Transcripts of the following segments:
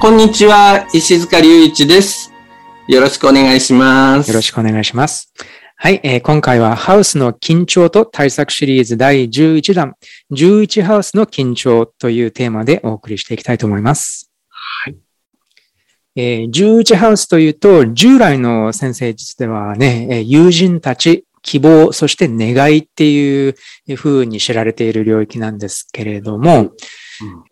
こんにちは、石塚隆一です。よろしくお願いします。よろしくお願いします。はい、えー今回はハウスの緊張と対策シリーズ第11弾、11ハウスの緊張というテーマでお送りしていきたいと思います。はい。えー11ハウスというと、従来の先生術ではね、えー友人たち、希望、そして願いっていう風に知られている領域なんですけれども、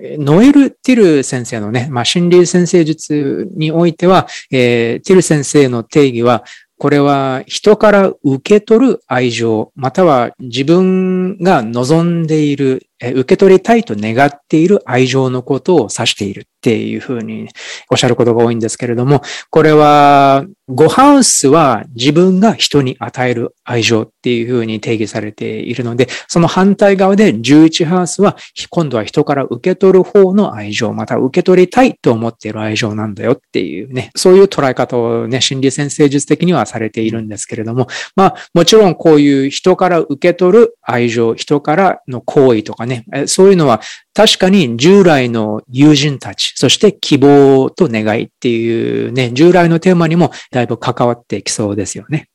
うん。ノエル・ティル先生のね、まあ、心理先生術においては、えーティル先生の定義は、これは人から受け取る愛情、または自分が望んでいる、受け取りたいと願っている愛情のことを指しているっていうふうにおっしゃることが多いんですけれども、これは、ゴハウスは自分が人に与える愛情っていうふうに定義されているので、その反対側で11ハウスは今度は人から受け取る方の愛情、また受け取りたいと思っている愛情なんだよっていうね、そういう捉え方をね、心理先生術的にはされているんですけれども、まあもちろんこういう人から受け取る愛情、人からの行為とかね、えそういうのは確かに従来の友人たち、そして希望と願いっていうね、従来のテーマにもだいぶ関わってきそうですよね。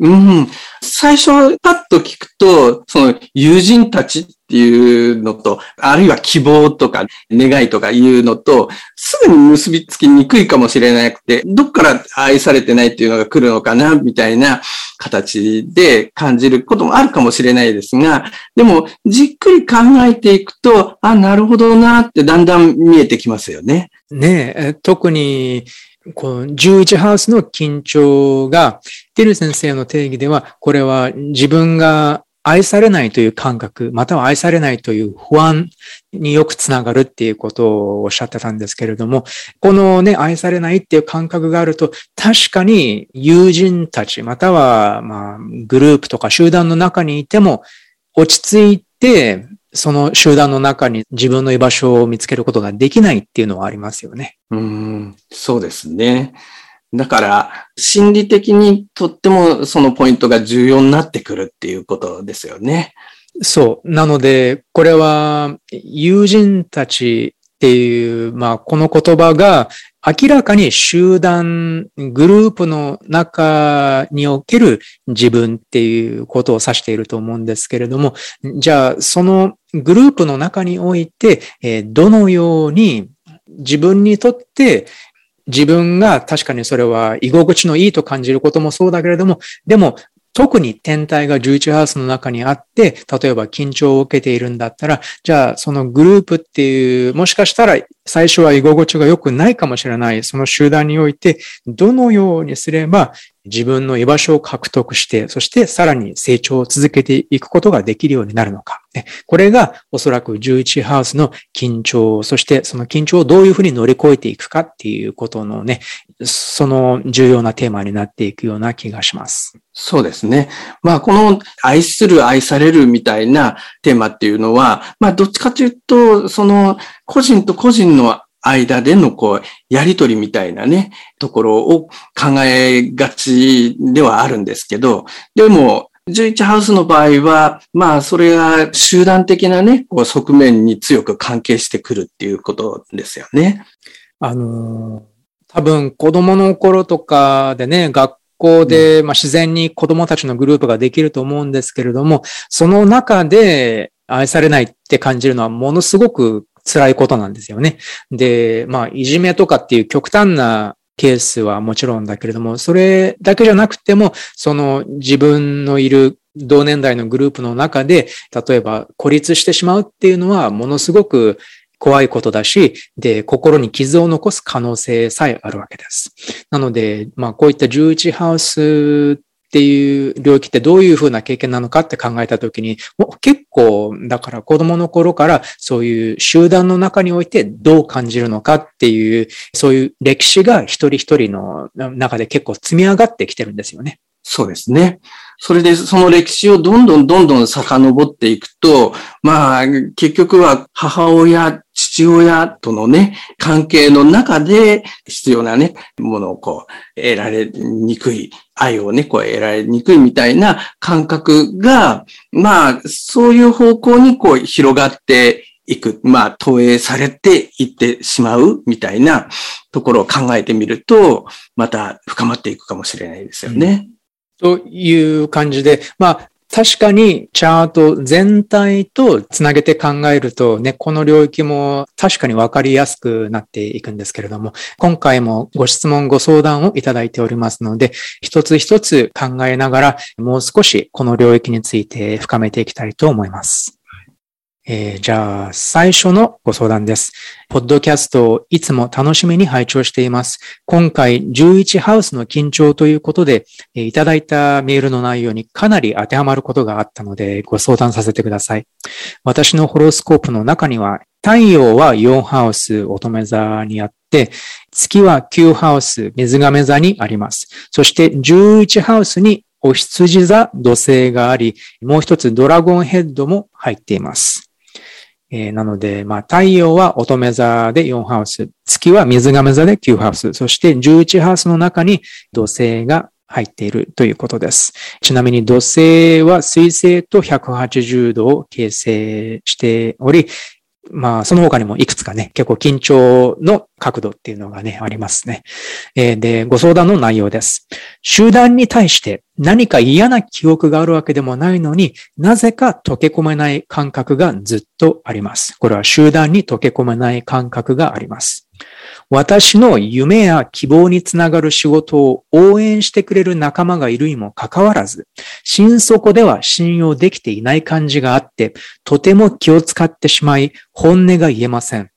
うん。最初パッと聞くと、その友人たちっていうのと、あるいは希望とか願いとかいうのと、すぐに結びつきにくいかもしれなくて、どっから愛されてないっていうのが来るのかな、みたいな形で感じることもあるかもしれないですが、でも、じっくり考えていくと、あ、なるほどなってだんだん見えてきますよね。ねえ、特に、この11ハウスの緊張が、ティル先生の定義では、これは自分が愛されないという感覚、または愛されないという不安によくつながるっていうことをおっしゃってたんですけれども、このね、愛されないっていう感覚があると、確かに友人たち、または、まあ、グループとか集団の中にいても、落ち着いて、その集団の中に自分の居場所を見つけることができないっていうのはありますよね。うん、そうですね。だから、心理的にとってもそのポイントが重要になってくるっていうことですよね。そう。なので、これは友人たちっていう、まあ、この言葉が明らかに集団、グループの中における自分っていうことを指していると思うんですけれども、じゃあ、そのグループの中において、えどのように自分にとって自分が確かにそれは居心地のいいと感じることもそうだけれども、でも特に天体が11ハウスの中にあって、例えば緊張を受けているんだったら、じゃあそのグループっていう、もしかしたら最初は居心地が良くないかもしれない、その集団において、どのようにすれば自分の居場所を獲得して、そしてさらに成長を続けていくことができるようになるのか。これがおそらく11ハウスの緊張、そしてその緊張をどういうふうに乗り越えていくかっていうことのね、その重要なテーマになっていくような気がします。そうですね。まあ、この愛する、愛されるみたいなテーマっていうのは、まあ、どっちかというと、その個人と個人の間でのこう、やりとりみたいなね、ところを考えがちではあるんですけど、でも、11ハウスの場合は、まあ、それが集団的なね、こう側面に強く関係してくるっていうことですよね。あのー多分子供の頃とかでね、学校で、まあ、自然に子供たちのグループができると思うんですけれども、その中で愛されないって感じるのはものすごく辛いことなんですよね。で、まあ、いじめとかっていう極端なケースはもちろんだけれども、それだけじゃなくても、その自分のいる同年代のグループの中で、例えば孤立してしまうっていうのはものすごく怖いことだし、で、心に傷を残す可能性さえあるわけです。なので、まあ、こういった11ハウスっていう領域ってどういうふうな経験なのかって考えたときに、結構、だから子供の頃からそういう集団の中においてどう感じるのかっていう、そういう歴史が一人一人の中で結構積み上がってきてるんですよね。そうですね。それでその歴史をどんどんどんどん遡っていくと、まあ、結局は母親、父親とのね、関係の中で必要なね、ものをこう、得られにくい、愛をね、こう得られにくいみたいな感覚が、まあ、そういう方向にこう広がっていく、まあ、投影されていってしまうみたいなところを考えてみると、また深まっていくかもしれないですよね。うんという感じで、まあ、確かにチャート全体とつなげて考えるとね、この領域も確かにわかりやすくなっていくんですけれども、今回もご質問、ご相談をいただいておりますので、一つ一つ考えながら、もう少しこの領域について深めていきたいと思います。えー、じゃあ、最初のご相談です。ポッドキャストをいつも楽しみに拝聴しています。今回、11ハウスの緊張ということで、えー、いただいたメールの内容にかなり当てはまることがあったので、ご相談させてください。私のホロスコープの中には、太陽は4ハウス乙女座にあって、月は9ハウス水亀座にあります。そして11ハウスにお羊座土星があり、もう一つドラゴンヘッドも入っています。えー、なので、まあ、太陽は乙女座で4ハウス、月は水亀座で9ハウス、そして11ハウスの中に土星が入っているということです。ちなみに土星は水星と180度を形成しており、まあ、その他にもいくつかね、結構緊張の角度っていうのがね、ありますね。えー、で、ご相談の内容です。集団に対して何か嫌な記憶があるわけでもないのになぜか溶け込めない感覚がずっとあります。これは集団に溶け込めない感覚があります。私の夢や希望につながる仕事を応援してくれる仲間がいるにもかかわらず、心底では信用できていない感じがあって、とても気を使ってしまい、本音が言えません。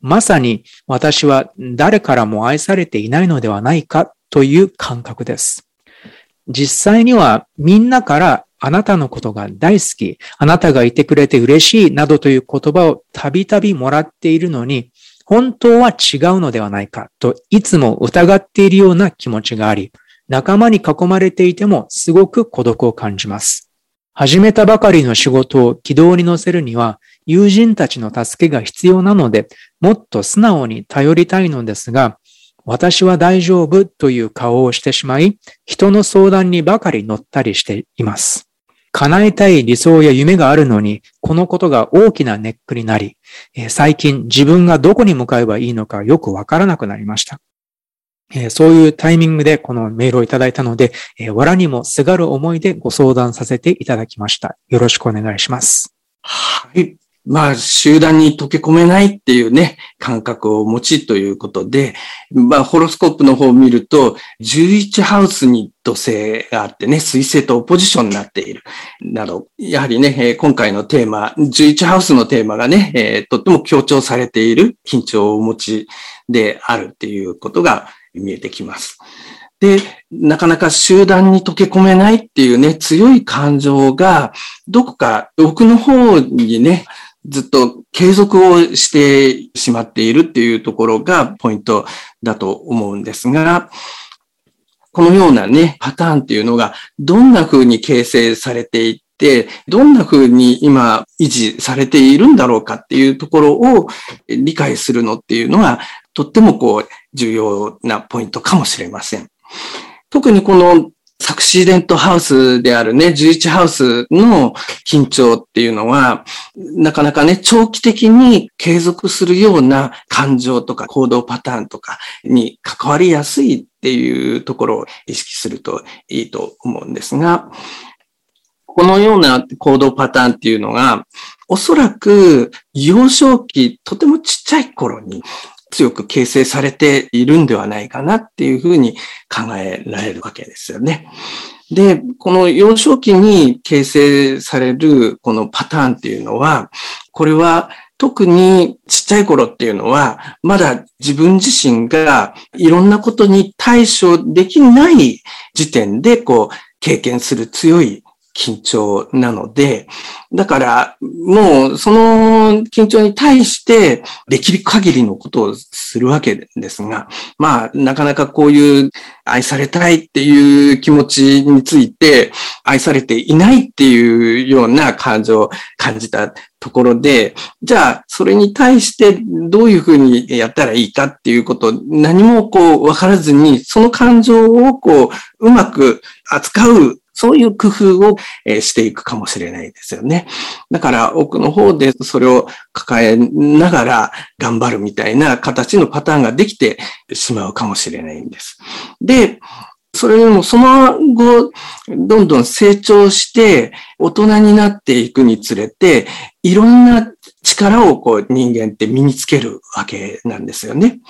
まさに私は誰からも愛されていないのではないかという感覚です。実際にはみんなからあなたのことが大好き、あなたがいてくれて嬉しいなどという言葉をたびたびもらっているのに、本当は違うのではないかといつも疑っているような気持ちがあり、仲間に囲まれていてもすごく孤独を感じます。始めたばかりの仕事を軌道に乗せるには、友人たちの助けが必要なので、もっと素直に頼りたいのですが、私は大丈夫という顔をしてしまい、人の相談にばかり乗ったりしています。叶えたい理想や夢があるのに、このことが大きなネックになり、最近自分がどこに向かえばいいのかよくわからなくなりました。そういうタイミングでこのメールをいただいたので、藁にもすがる思いでご相談させていただきました。よろしくお願いします。はい。まあ、集団に溶け込めないっていうね、感覚を持ちということで、まあ、ホロスコープの方を見ると、11ハウスに土星があってね、水星とオポジションになっている。など、やはりね、今回のテーマ、11ハウスのテーマがね、とっても強調されている緊張をお持ちであるっていうことが見えてきます。で、なかなか集団に溶け込めないっていうね、強い感情が、どこか奥の方にね、ずっと継続をしてしまっているっていうところがポイントだと思うんですが、このようなね、パターンっていうのがどんな風に形成されていって、どんな風に今維持されているんだろうかっていうところを理解するのっていうのがとってもこう重要なポイントかもしれません。特にこのサクシーデントハウスであるね、11ハウスの緊張っていうのは、なかなかね、長期的に継続するような感情とか行動パターンとかに関わりやすいっていうところを意識するといいと思うんですが、このような行動パターンっていうのが、おそらく幼少期、とてもちっちゃい頃に強く形成されているんではないかなっていうふうに考えられるわけですよね。で、この幼少期に形成されるこのパターンっていうのは、これは特にちっちゃい頃っていうのは、まだ自分自身がいろんなことに対処できない時点で、こう、経験する強い緊張なので、だから、もう、その緊張に対して、できる限りのことをするわけですが、まあ、なかなかこういう愛されたいっていう気持ちについて、愛されていないっていうような感情を感じたところで、じゃあ、それに対してどういうふうにやったらいいかっていうこと、何もこう、わからずに、その感情をこう、うまく扱うそういう工夫をしていくかもしれないですよね。だから奥の方でそれを抱えながら頑張るみたいな形のパターンができてしまうかもしれないんです。で、それでもその後、どんどん成長して大人になっていくにつれて、いろんな力をこう人間って身につけるわけなんですよね。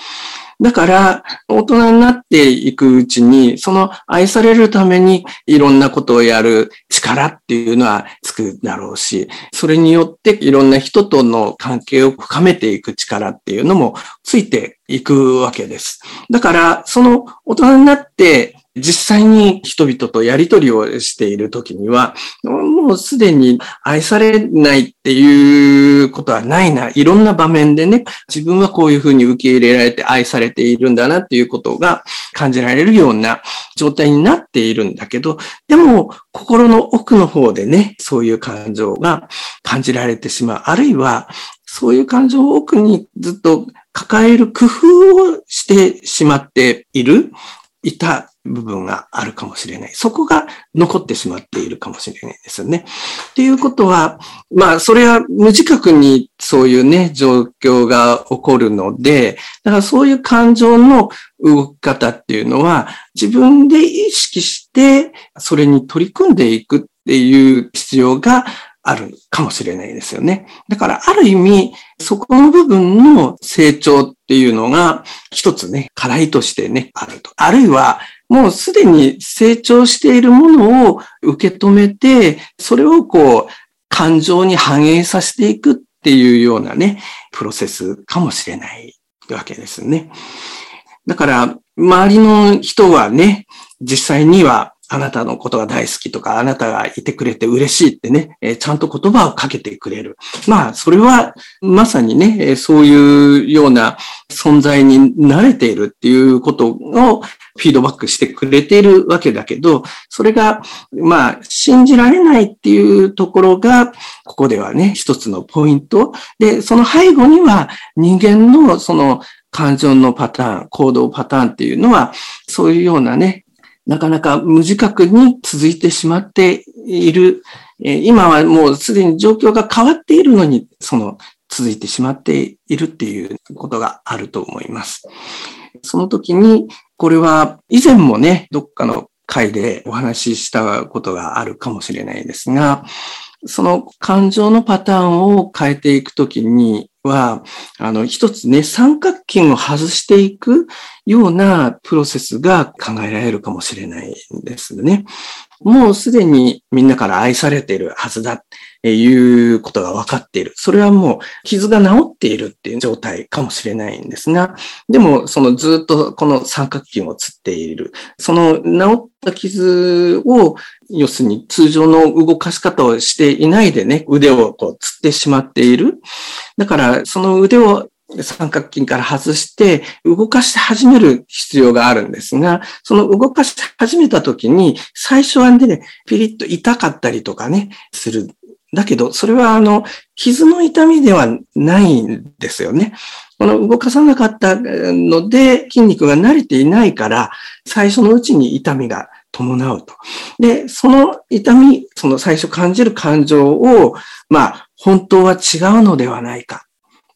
だから、大人になっていくうちに、その愛されるためにいろんなことをやる力っていうのはつくだろうし、それによっていろんな人との関係を深めていく力っていうのもついていくわけです。だから、その大人になって実際に人々とやりとりをしているときには、もうすでに愛されないっていうことはないな。いろんな場面でね、自分はこういうふうに受け入れられて愛されているんだなっていうことが感じられるような状態になっているんだけど、でも心の奥の方でね、そういう感情が感じられてしまう。あるいは、そういう感情を奥にずっと抱える工夫をしてしまっている、いた部分があるかもしれない。そこが残ってしまっているかもしれないですよね。っていうことは、まあ、それは無自覚にそういうね、状況が起こるので、だからそういう感情の動き方っていうのは、自分で意識して、それに取り組んでいくっていう必要があるかもしれないですよね。だから、ある意味、そこの部分の成長っていうのが、一つね、課題としてね、あると。あるいは、もうすでに成長しているものを受け止めて、それをこう、感情に反映させていくっていうようなね、プロセスかもしれないわけですね。だから、周りの人はね、実際にはあなたのことが大好きとか、あなたがいてくれて嬉しいってね、えちゃんと言葉をかけてくれる。まあ、それはまさにね、えそういうような存在に慣れているっていうことをフィードバックしてくれているわけだけど、それが、まあ、信じられないっていうところが、ここではね、一つのポイント。で、その背後には人間のその感情のパターン、行動パターンっていうのは、そういうようなね、なかなか無自覚に続いてしまっている。今はもうすでに状況が変わっているのに、その続いてしまっているっていうことがあると思います。その時に、これは以前もね、どっかの回でお話ししたことがあるかもしれないですが、その感情のパターンを変えていくときには、あの、一つね、三角筋を外していくようなプロセスが考えられるかもしれないんですね。もうすでにみんなから愛されているはずだっていうことが分かっている。それはもう傷が治っているっていう状態かもしれないんですが、でもそのずっとこの三角筋をつっている。その治った傷を、要するに通常の動かし方をしていないでね、腕をこうつってしまっている。だからその腕を三角筋から外して動かし始める必要があるんですが、その動かし始めた時に最初はね、ピリッと痛かったりとかね、する。だけど、それはあの、傷の痛みではないんですよね。この動かさなかったので筋肉が慣れていないから、最初のうちに痛みが伴うと。で、その痛み、その最初感じる感情を、まあ、本当は違うのではないか。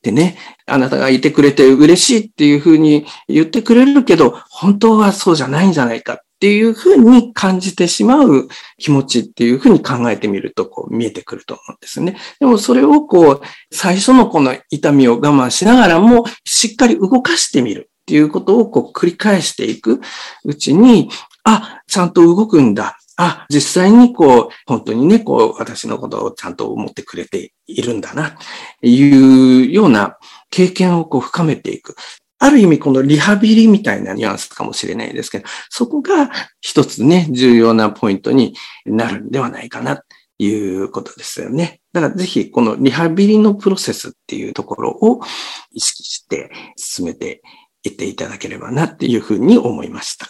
でね、あなたがいてくれて嬉しいっていうふうに言ってくれるけど、本当はそうじゃないんじゃないかっていうふうに感じてしまう気持ちっていうふうに考えてみると、こう見えてくると思うんですね。でもそれをこう、最初のこの痛みを我慢しながらも、しっかり動かしてみるっていうことをこう繰り返していくうちに、あ、ちゃんと動くんだ。あ、実際にこう、本当にね、こう、私のことをちゃんと思ってくれているんだな、いうような経験をこう深めていく。ある意味このリハビリみたいなニュアンスかもしれないですけど、そこが一つね、重要なポイントになるんではないかなということですよね。だからぜひこのリハビリのプロセスっていうところを意識して進めていっていただければなっていうふうに思いました。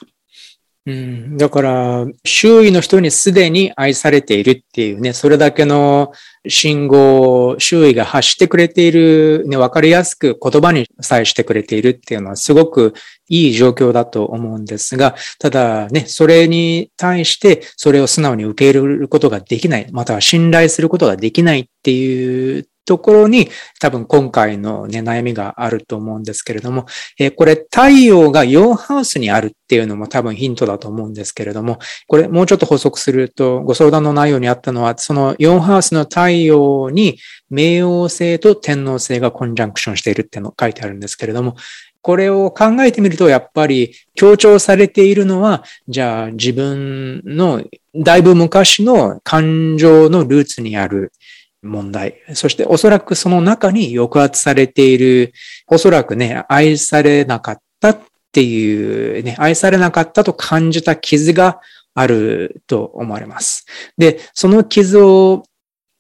うん、だから、周囲の人にすでに愛されているっていうね、それだけの信号を周囲が発してくれている、ね、わかりやすく言葉にさえしてくれているっていうのはすごくいい状況だと思うんですが、ただね、それに対してそれを素直に受け入れることができない、または信頼することができないっていうところに多分今回のね、悩みがあると思うんですけれども、えー、これ太陽が4ハウスにあるっていうのも多分ヒントだと思うんですけれども、これもうちょっと補足するとご相談の内容にあったのは、その4ハウスの太陽に冥王星と天王星がコンジャンクションしているっての書いてあるんですけれども、これを考えてみると、やっぱり強調されているのは、じゃあ自分のだいぶ昔の感情のルーツにある問題。そしておそらくその中に抑圧されている、おそらくね、愛されなかったっていうね、愛されなかったと感じた傷があると思われます。で、その傷を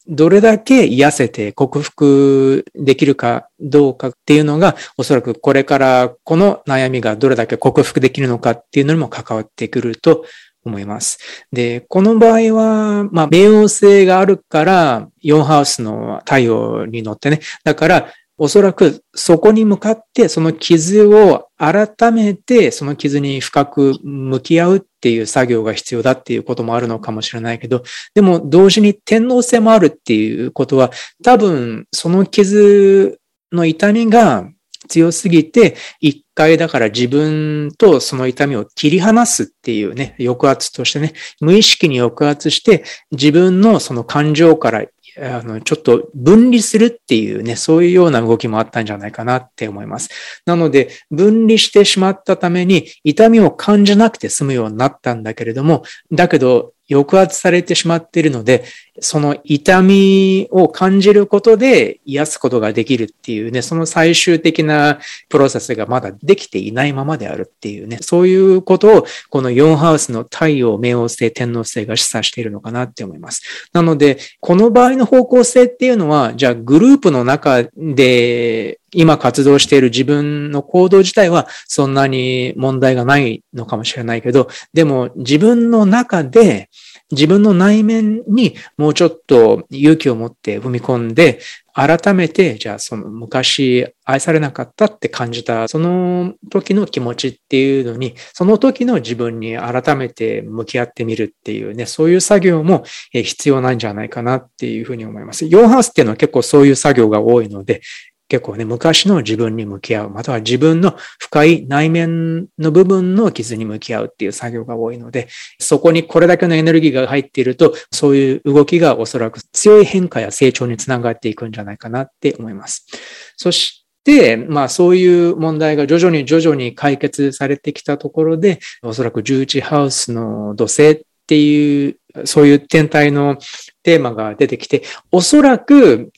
どれだけ癒せて克服できるかどうかっていうのが、おそらくこれからこの悩みがどれだけ克服できるのかっていうのにも関わってくると思います。で、この場合は、まあ、冥王星があるから、4ハウスの太陽に乗ってね。だから、おそらくそこに向かってその傷を改めてその傷に深く向き合うっていう作業が必要だっていうこともあるのかもしれないけど、でも同時に天皇性もあるっていうことは多分その傷の痛みが強すぎて、一回だから自分とその痛みを切り離すっていうね、抑圧としてね、無意識に抑圧して、自分のその感情からあの、ちょっと分離するっていうね、そういうような動きもあったんじゃないかなって思います。なので、分離してしまったために、痛みを感じなくて済むようになったんだけれども、だけど、抑圧されてしまっているので、その痛みを感じることで癒すことができるっていうね、その最終的なプロセスがまだできていないままであるっていうね、そういうことをこの4ハウスの太陽、冥王星、天王星が示唆しているのかなって思います。なので、この場合の方向性っていうのは、じゃあグループの中で今活動している自分の行動自体はそんなに問題がないのかもしれないけど、でも自分の中で自分の内面にもうちょっと勇気を持って踏み込んで、改めて、じゃあその昔愛されなかったって感じた、その時の気持ちっていうのに、その時の自分に改めて向き合ってみるっていうね、そういう作業も必要なんじゃないかなっていうふうに思います。ヨーハウスっていうのは結構そういう作業が多いので、結構ね、昔の自分に向き合う、または自分の深い内面の部分の傷に向き合うっていう作業が多いので、そこにこれだけのエネルギーが入っていると、そういう動きがおそらく強い変化や成長につながっていくんじゃないかなって思います。そして、まあそういう問題が徐々に徐々に解決されてきたところで、おそらく11ハウスの土星っていう、そういう天体のテーマが出てきて、おそらく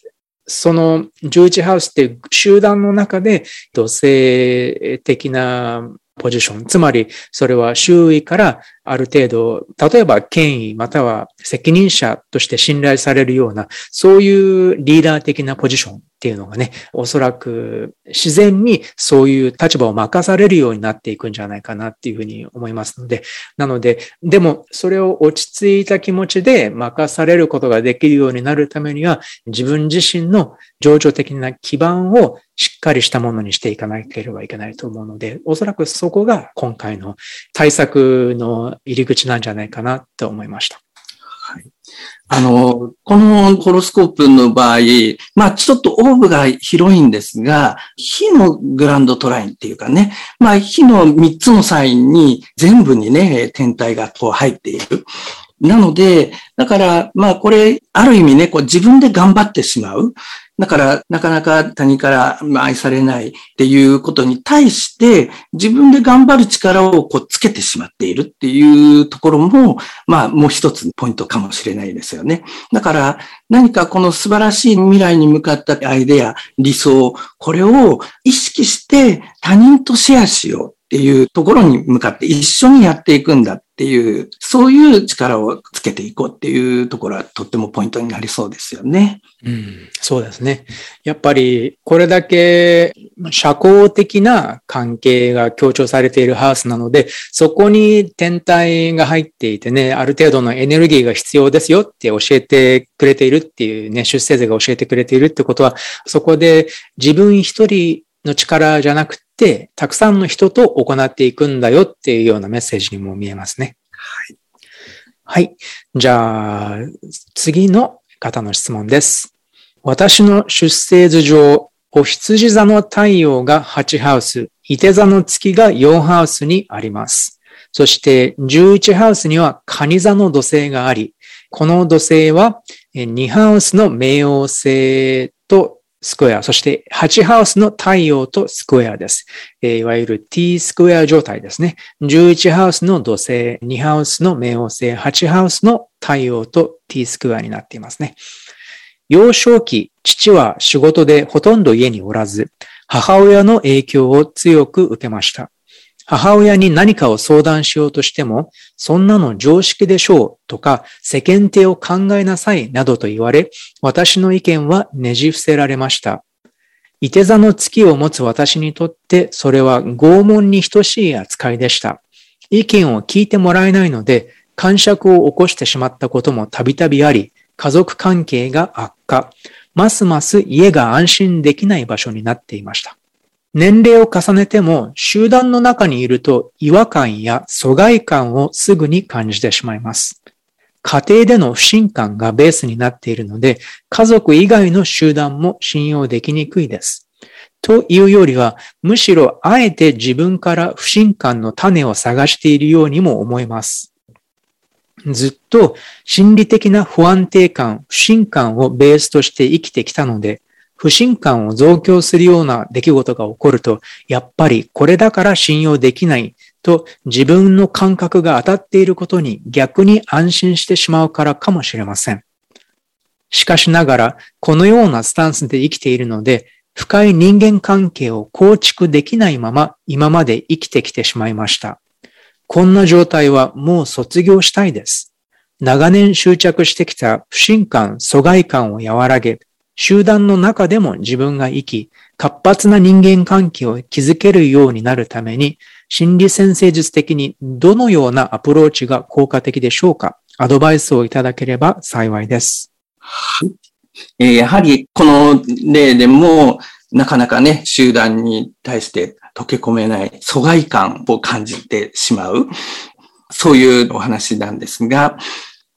その11ハウスって集団の中で女性的なポジション。つまり、それは周囲からある程度、例えば権威または責任者として信頼されるような、そういうリーダー的なポジションっていうのがね、おそらく自然にそういう立場を任されるようになっていくんじゃないかなっていうふうに思いますので、なので、でもそれを落ち着いた気持ちで任されることができるようになるためには、自分自身の情緒的な基盤をしっかりしたものにしていかなければいけないと思うので、おそらくそこが今回の対策の入り口なんじゃないかなと思いました。あの、このホロスコープの場合、まあちょっとオーブが広いんですが、火のグランドトラインっていうかね、まあ火の3つのサインに全部にね、天体がこう入っている。なので、だから、まあこれ、ある意味ね、こう自分で頑張ってしまう。だから、なかなか他人から愛されないっていうことに対して、自分で頑張る力をこうつけてしまっているっていうところも、まあ、もう一つポイントかもしれないですよね。だから、何かこの素晴らしい未来に向かったアイデア、理想、これを意識して他人とシェアしようっていうところに向かって一緒にやっていくんだっていう、そういう力をつけていこうっていうところはとってもポイントになりそうですよね。うん、そうですね。やっぱりこれだけ社交的な関係が強調されているハウスなので、そこに天体が入っていてね、ある程度のエネルギーが必要ですよって教えてくれているっていうね、出生図が教えてくれているってことは、そこで自分一人の力じゃなく、たくさんの人と行っていくんだよっていうようなメッセージにも見えますね。はい。はい。じゃあ、次の方の質問です。私の出生図上、お羊座の太陽が8ハウス、伊手座の月が4ハウスにあります。そして11ハウスには蟹座の土星があり、この土星は2ハウスの冥王星とスクエア、そして8ハウスの太陽とスクエアです。いわゆる T スクエア状態ですね。11ハウスの土星、2ハウスの冥王星、8ハウスの太陽と T スクエアになっていますね。幼少期、父は仕事でほとんど家におらず、母親の影響を強く受けました。母親に何かを相談しようとしても、そんなの常識でしょうとか、世間体を考えなさいなどと言われ、私の意見はねじ伏せられました。伊手座の月を持つ私にとって、それは拷問に等しい扱いでした。意見を聞いてもらえないので、感触を起こしてしまったこともたびたびあり、家族関係が悪化、ますます家が安心できない場所になっていました。年齢を重ねても集団の中にいると違和感や疎外感をすぐに感じてしまいます。家庭での不信感がベースになっているので、家族以外の集団も信用できにくいです。というよりは、むしろあえて自分から不信感の種を探しているようにも思えます。ずっと心理的な不安定感、不信感をベースとして生きてきたので、不信感を増強するような出来事が起こると、やっぱりこれだから信用できないと自分の感覚が当たっていることに逆に安心してしまうからかもしれません。しかしながら、このようなスタンスで生きているので、深い人間関係を構築できないまま今まで生きてきてしまいました。こんな状態はもう卒業したいです。長年執着してきた不信感、疎外感を和らげ、集団の中でも自分が生き、活発な人間関係を築けるようになるために、心理先生術的にどのようなアプローチが効果的でしょうか？アドバイスをいただければ幸いです。はい。えー、やはりこの例でも、なかなかね、集団に対して溶け込めない疎外感を感じてしまう。そういうお話なんですが、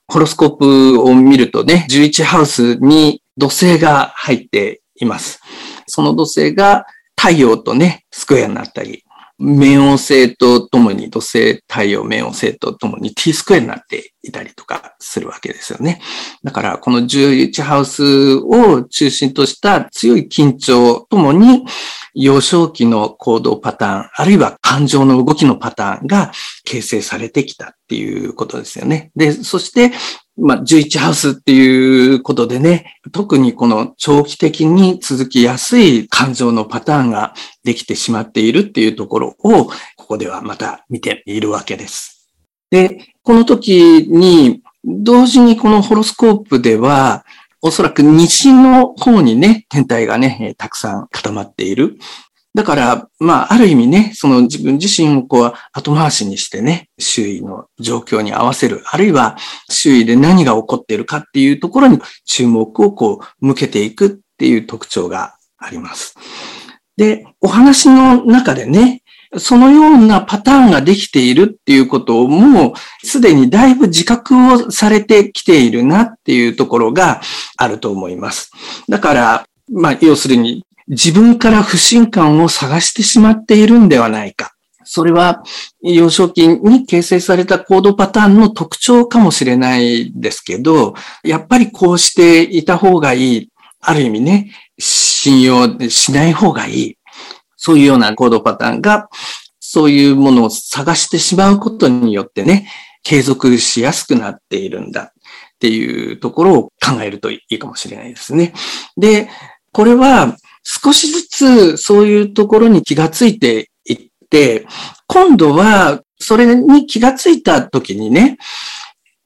ホロスコープを見るとね、11ハウスに土星が入っています。その土星が太陽とね、スクエアになったり、冥王星とともに土星、太陽、冥王星とともに T スクエアになっていたりとかするわけですよね。だからこの11ハウスを中心とした強い緊張ともに幼少期の行動パターン、あるいは感情の動きのパターンが形成されてきたっていうことですよね。で、そしてまあ、11ハウスっていうことでね、特にこの長期的に続きやすい感情のパターンができてしまっているっていうところを、ここではまた見ているわけです。で、この時に、同時にこのホロスコープでは、おそらく西の方にね、天体がね、たくさん固まっている。だから、まあ、ある意味ね、その自分自身をこう後回しにしてね、周囲の状況に合わせる、あるいは周囲で何が起こっているかっていうところに注目をこう向けていくっていう特徴があります。で、お話の中でね、そのようなパターンができているっていうことをもうすでにだいぶ自覚をされてきているなっていうところがあると思います。だから、まあ、要するに自分から不信感を探してしまっているんではないか。それは幼少期に形成された行動パターンの特徴かもしれないですけど、やっぱりこうしていた方がいい。ある意味ね、信用しない方がいい。そういうような行動パターンが、そういうものを探してしまうことによってね、継続しやすくなっているんだっていうところを考えるといいかもしれないですね。で、これは少しずつそういうところに気がついていって、今度はそれに気がついた時にね、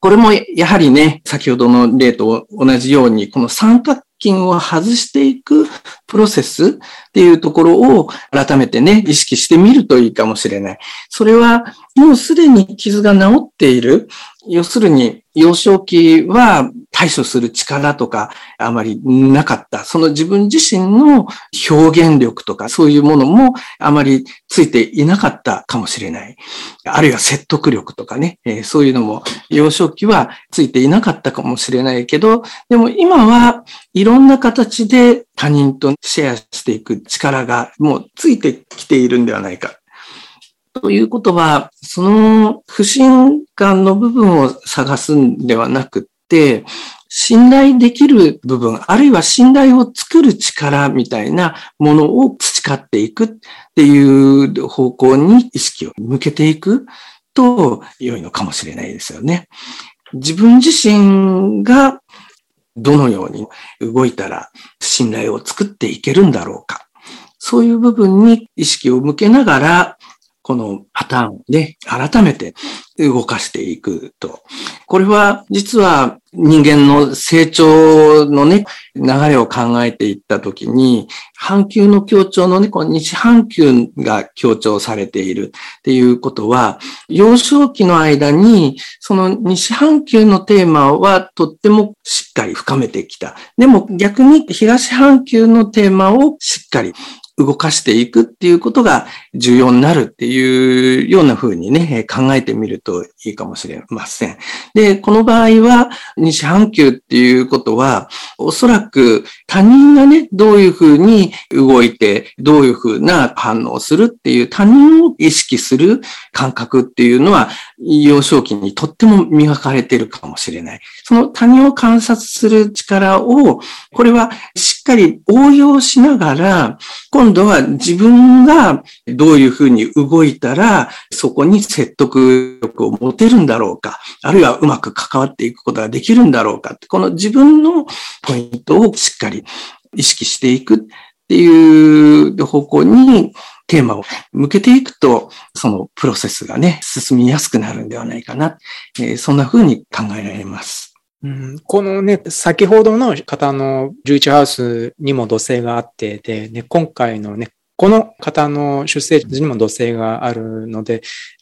これもやはりね、先ほどの例と同じように、この三角筋を外していくプロセスっていうところを改めてね、意識してみるといいかもしれない。それはもうすでに傷が治っている。要するに幼少期は対処する力とかあまりなかった。その自分自身の表現力とかそういうものもあまりついていなかったかもしれない。あるいは説得力とかね、えー、そういうのも幼少期はついていなかったかもしれないけど、でも今はいろんな形で他人とシェアしていく力がもうついてきているんではないか。ということは、その不信感の部分を探すんではなくって、信頼できる部分、あるいは信頼を作る力みたいなものを培っていくっていう方向に意識を向けていくと良いのかもしれないですよね。自分自身がどのように動いたら信頼を作っていけるんだろうか。そういう部分に意識を向けながらこのパターンをね、改めて動かしていくと。これは実は人間の成長のね、流れを考えていったときに、半球の強調のね、この西半球が強調されているっていうことは、幼少期の間に、その西半球のテーマはとってもしっかり深めてきた。でも逆に東半球のテーマをしっかり動かしていくっていうことが重要になるっていうような風にね、考えてみるといいかもしれません。で、この場合は、西半球っていうことは、おそらく他人がね、どういう風に動いて、どういう風な反応をするっていう他人を意識する感覚っていうのは、幼少期にとっても磨かれているかもしれない。その他人を観察する力を、これはしっかり応用しながら、今度は自分がどういうふうに動いたら、そこに説得力を持てるんだろうか、あるいはうまく関わっていくことができるんだろうか、この自分のポイントをしっかり意識していくっていう方向にテーマを向けていくと、そのプロセスがね、進みやすくなるんではないかな。えー、そんな風に考えられます。うん、このね、先ほどの方の11ハウスにも土星があって、で、ね、今回のね、この方の出生図にも土星があるので、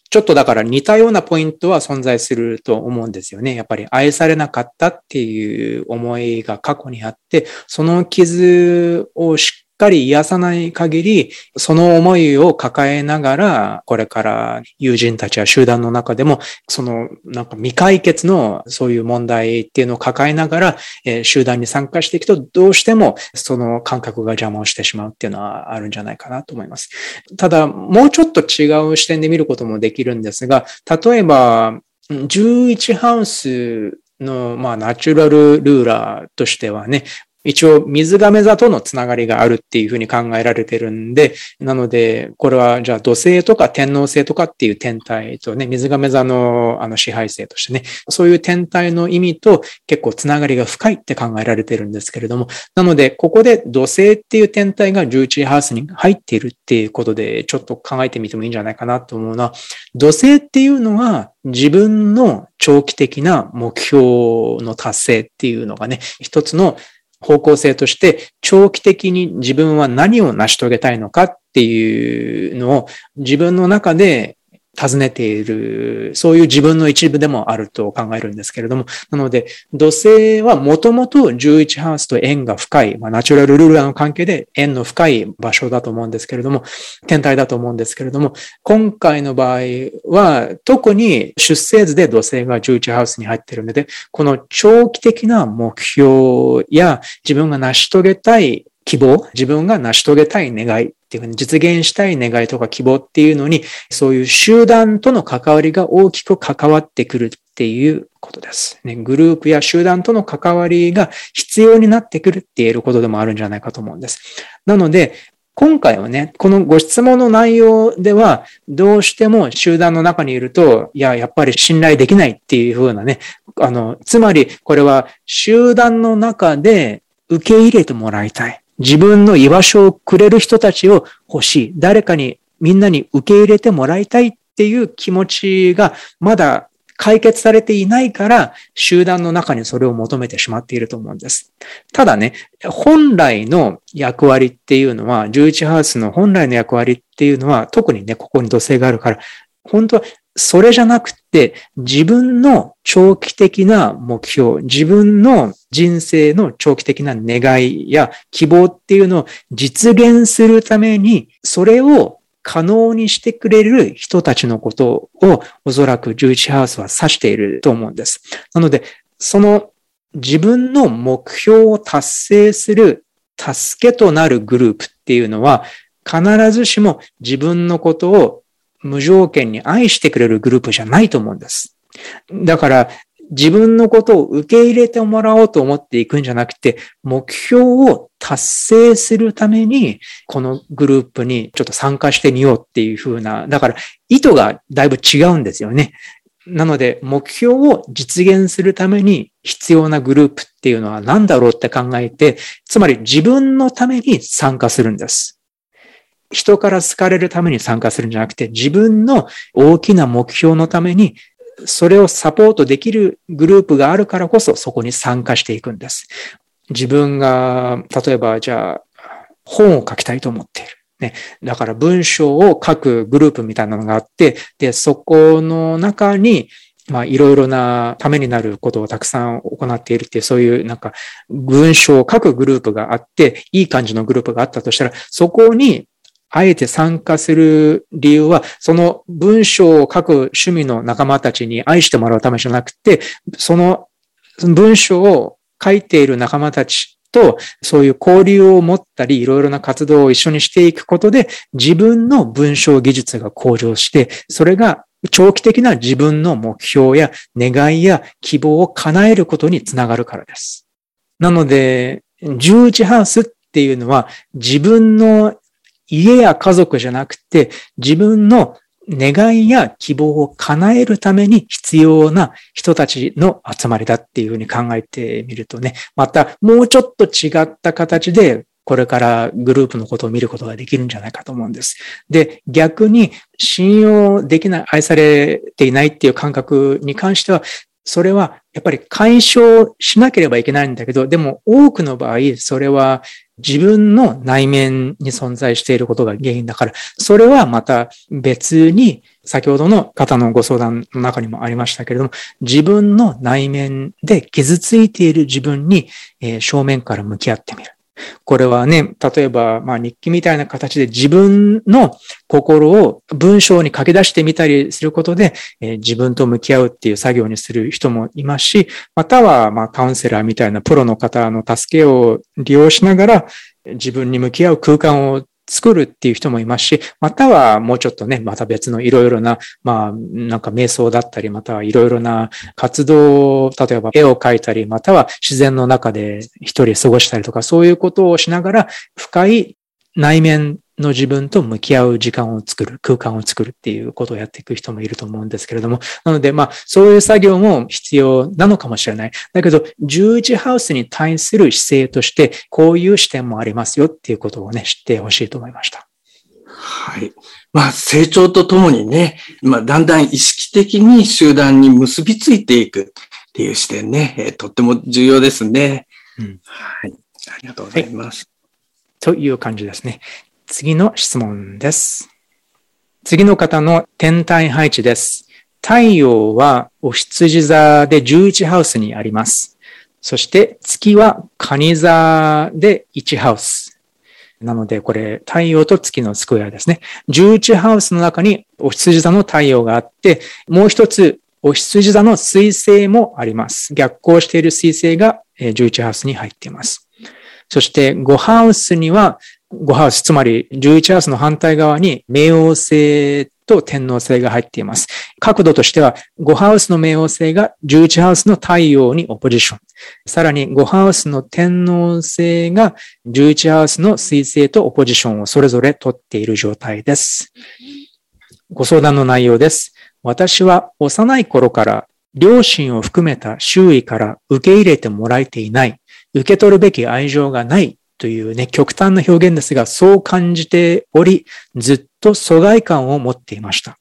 ちょっとだから似たようなポイントは存在すると思うんですよね。やっぱり愛されなかったっていう思いが過去にあって、その傷をしっかり癒さない限り、その思いを抱えながら、これから友人たちや集団の中でも、そのなんか未解決のそういう問題っていうのを抱えながら、えー、集団に参加していくと、どうしてもその感覚が邪魔をしてしまうっていうのはあるんじゃないかなと思います。ただ、もうちょっと違う視点で見ることもできるんですが、例えば、11ハウスの、まあ、ナチュラルルーラーとしてはね、一応水亀座とのつながりがあるっていうふうに考えられてるんで、なので、これはじゃあ土星とか天王星とかっていう天体とね、水亀座のあの支配星としてね、そういう天体の意味と結構つながりが深いって考えられてるんですけれども、なので、ここで土星っていう天体が11ハウスに入っているっていうことで、ちょっと考えてみてもいいんじゃないかなと思うのは、土星っていうのは自分の長期的な目標の達成っていうのがね、一つの方向性として長期的に自分は何を成し遂げたいのかっていうのを自分の中で尋ねている、そういう自分の一部でもあると考えるんですけれども、なので、土星はもともと11ハウスと縁が深い、まあ、ナチュラルルーラーの関係で縁の深い場所だと思うんですけれども、天体だと思うんですけれども、今回の場合は、特に出生図で土星が11ハウスに入っているので、この長期的な目標や自分が成し遂げたい希望、自分が成し遂げたい願いっていうふうに実現したい願いとか希望っていうのに、そういう集団との関わりが大きく関わってくるっっていうことです。ね、グループや集団との関わりが必要になってくるって言えることでもあるんじゃないかと思うんです。なので、今回はね、このご質問の内容では、どうしても集団の中にいると、いや、やっぱり信頼できないっていうふうなね、あの、つまりこれは集団の中で受け入れてもらいたい。自分の居場所をくれる人たちを欲しい。誰かに、みんなに受け入れてもらいたいっていう気持ちがまだ解決されていないから、集団の中にそれを求めてしまっていると思うんです。ただね、本来の役割っていうのは、11ハウスの本来の役割っていうのは、特にね、ここに土星があるから、本当はそれじゃなくて、自分の長期的な目標、自分の人生の長期的な願いや希望っていうのを実現するために、それを可能にしてくれる人たちのことをおそらく11ハウスは指していると思うんです。なので、その自分の目標を達成する助けとなるグループっていうのは必ずしも自分のことを無条件に愛してくれるグループじゃないと思うんです。だから自分のことを受け入れてもらおうと思っていくんじゃなくて、目標を達成するために、このグループにちょっと参加してみようっていう風な、だから意図がだいぶ違うんですよね。なので、目標を実現するために必要なグループっていうのは何だろうって考えて、つまり自分のために参加するんです。人から好かれるために参加するんじゃなくて、自分の大きな目標のためにそれをサポートできるグループがあるからこそそこに参加していくんです。自分が、例えばじゃあ本を書きたいと思っている。ね。だから文章を書くグループみたいなのがあって、で、そこの中に、まあ、いろいろなためになることをたくさん行っているっていう、そういうなんか文章を書くグループがあって、いい感じのグループがあったとしたら、そこにあえて参加する理由は、その文章を書く趣味の仲間たちに愛してもらうためじゃなくて、その文章を書いている仲間たちと、そういう交流を持ったり、いろいろな活動を一緒にしていくことで、自分の文章技術が向上して、それが長期的な自分の目標や願いや希望を叶えることにつながるからです。なので、11ハウスっていうのは自分の家や家族じゃなくて、自分の願いや希望を叶えるために必要な人たちの集まりだっていうふうに考えてみるとね、またもうちょっと違った形でこれからグループのことを見ることができるんじゃないかと思うんです。で、逆に信用できない、愛されていないっていう感覚に関しては、それはやっぱり解消しなければいけないんだけど、でも多くの場合、それは自分の内面に存在していることが原因だから、それはまた別に、先ほどの方のご相談の中にもありましたけれども、自分の内面で傷ついている自分に正面から向き合ってみる。これはね、例えば、まあ日記みたいな形で自分の心を文章に書き出してみたりすることで、えー、自分と向き合うっていう作業にする人もいますし、または、まあカウンセラーみたいなプロの方の助けを利用しながら、自分に向き合う空間を作るっていう人もいますし、またはもうちょっとね、また別のいろいろな、まあ、なんか瞑想だったり、またはいろいろな活動、例えば絵を描いたり、または自然の中で一人過ごしたりとか、そういうことをしながら、深い内面の自分と向き合う時間を作る、空間を作るっていうことをやっていく人もいると思うんですけれども、なので、まあ、そういう作業も必要なのかもしれない。だけど、11ハウスに対する姿勢として、こういう視点もありますよっていうことをね、知ってほしいと思いました。はい。まあ、成長とともにね、まあ、だんだん意識的に集団に結びついていくっていう視点ね、えー、とっても重要ですね。うん。はい。ありがとうございます。はいという感じですね。次の質問です。次の方の天体配置です。太陽はお羊座で11ハウスにあります。そして月は蟹座で1ハウス。なのでこれ太陽と月のスクエアですね。11ハウスの中にお羊座の太陽があって、もう一つお羊座の水星もあります。逆行している水星が11ハウスに入っています。そして5ハウスには5ハウス、つまり11ハウスの反対側に冥王星と天皇星が入っています。角度としては、5ハウスの冥王星が11ハウスの太陽にオポジション。さらに5ハウスの天皇星が11ハウスの水星とオポジションをそれぞれ取っている状態です。ご相談の内容です。私は幼い頃から両親を含めた周囲から受け入れてもらえていない、受け取るべき愛情がないというね、極端な表現ですが、そう感じており、ずっと疎外感を持っていました。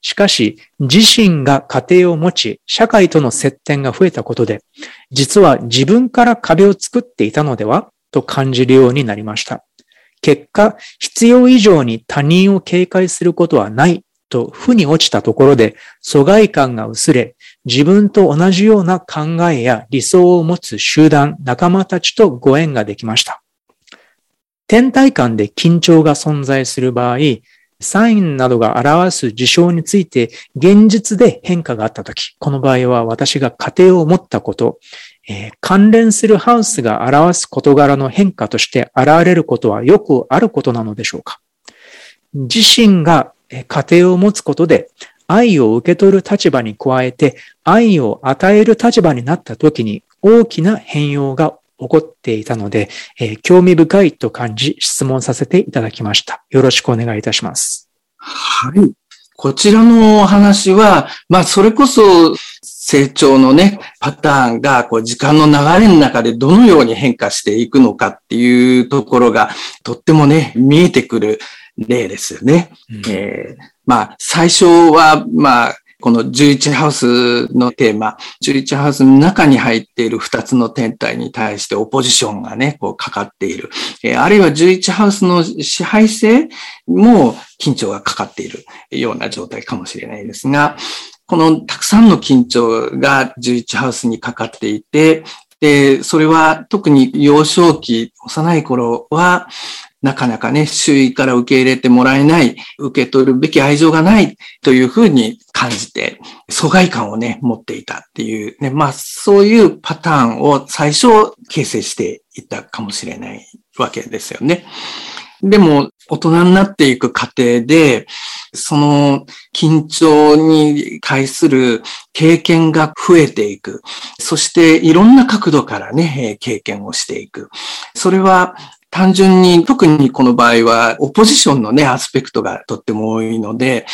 しかし、自身が家庭を持ち、社会との接点が増えたことで、実は自分から壁を作っていたのではと感じるようになりました。結果、必要以上に他人を警戒することはないと負に落ちたところで疎外感が薄れ、自分と同じような考えや理想を持つ集団、仲間たちとご縁ができました。天体観で緊張が存在する場合、サインなどが表す事象について現実で変化があったとき、この場合は私が家庭を持ったこと、えー、関連するハウスが表す事柄の変化として現れることはよくあることなのでしょうか自身が家庭を持つことで愛を受け取る立場に加えて愛を与える立場になった時に大きな変容が起こっていたので、えー、興味深いと感じ質問させていただきました。よろしくお願いいたします。はい。こちらのお話は、まあ、それこそ成長のね、パターンが、こう、時間の流れの中でどのように変化していくのかっていうところが、とってもね、見えてくる例ですよね。うん、えー、まあ、最初は、まあ、この11ハウスのテーマ、11ハウスの中に入っている2つの天体に対してオポジションがね、こうかかっている。えー、あるいは11ハウスの支配性も緊張がかかっているような状態かもしれないですが、このたくさんの緊張が11ハウスにかかっていて、で、それは特に幼少期、幼い頃は、なかなかね、周囲から受け入れてもらえない、受け取るべき愛情がないというふうに感じて、疎外感をね、持っていたっていうね、まあそういうパターンを最初形成していたかもしれないわけですよね。でも、大人になっていく過程で、その緊張に対する経験が増えていく。そしていろんな角度からね、経験をしていく。それは単純に、特にこの場合は、オポジションのね、アスペクトがとっても多いので、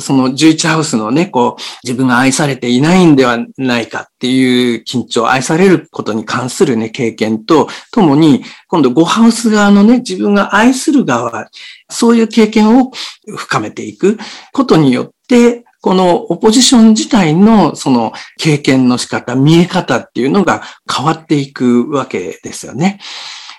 その11ハウスのね、こう、自分が愛されていないんではないかっていう緊張、愛されることに関するね、経験と、ともに、今度5ハウス側のね、自分が愛する側、そういう経験を深めていくことによって、このオポジション自体のその経験の仕方、見え方っていうのが変わっていくわけですよね。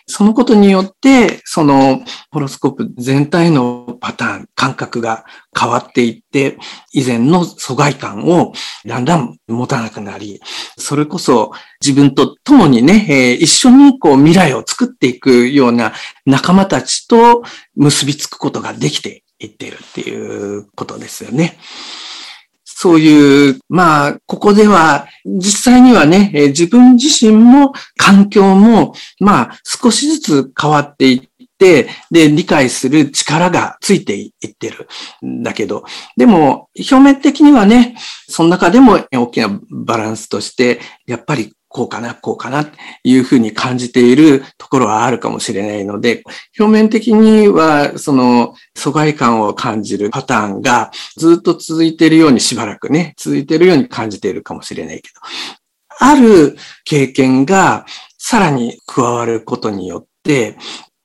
そのことによって、そのホロスコープ全体のパターン、感覚が変わっていって、以前の疎外感をだんだん持たなくなり、それこそ自分と共にね、え、一緒にこう未来を作っていくような仲間たちと結びつくことができていっているっていうことですよね。そういう、まあ、ここでは、実際にはね、自分自身も環境も、まあ、少しずつ変わっていっ、で、理解する力がついていってるんだけど、でも、表面的にはね、その中でも大きなバランスとして、やっぱりこうかな、こうかな、っていうふうに感じているところはあるかもしれないので、表面的には、その、疎外感を感じるパターンがずっと続いているようにしばらくね、続いているように感じているかもしれないけど、ある経験がさらに加わることによって、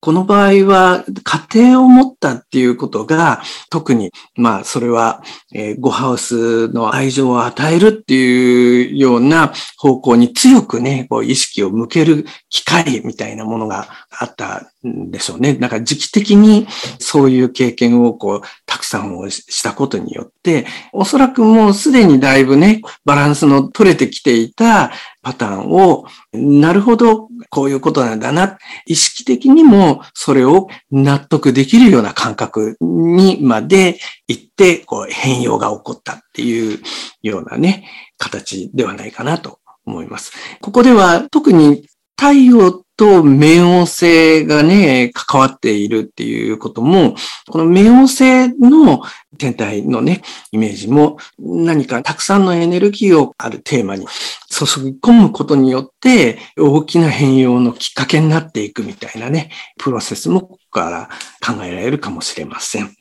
この場合は家庭を持ったっていうことが特に、まあそれは、えー、ゴハウスの愛情を与えるっていうような方向に強くね、こう意識を向ける機会みたいなものがあったでしょうね。だか時期的にそういう経験をこうたくさんをしたことによって、おそらくもうすでにだいぶね、バランスの取れてきていたパターンを、なるほど、こういうことなんだな。意識的にもそれを納得できるような感覚にまで行って、こう変容が起こったっていうようなね、形ではないかなと思います。ここでは特に太陽と冥王星がね、関わっているっていうことも、この冥王星の天体のね、イメージも何かたくさんのエネルギーをあるテーマに注ぎ込むことによって大きな変容のきっかけになっていくみたいなね、プロセスもここから考えられるかもしれません。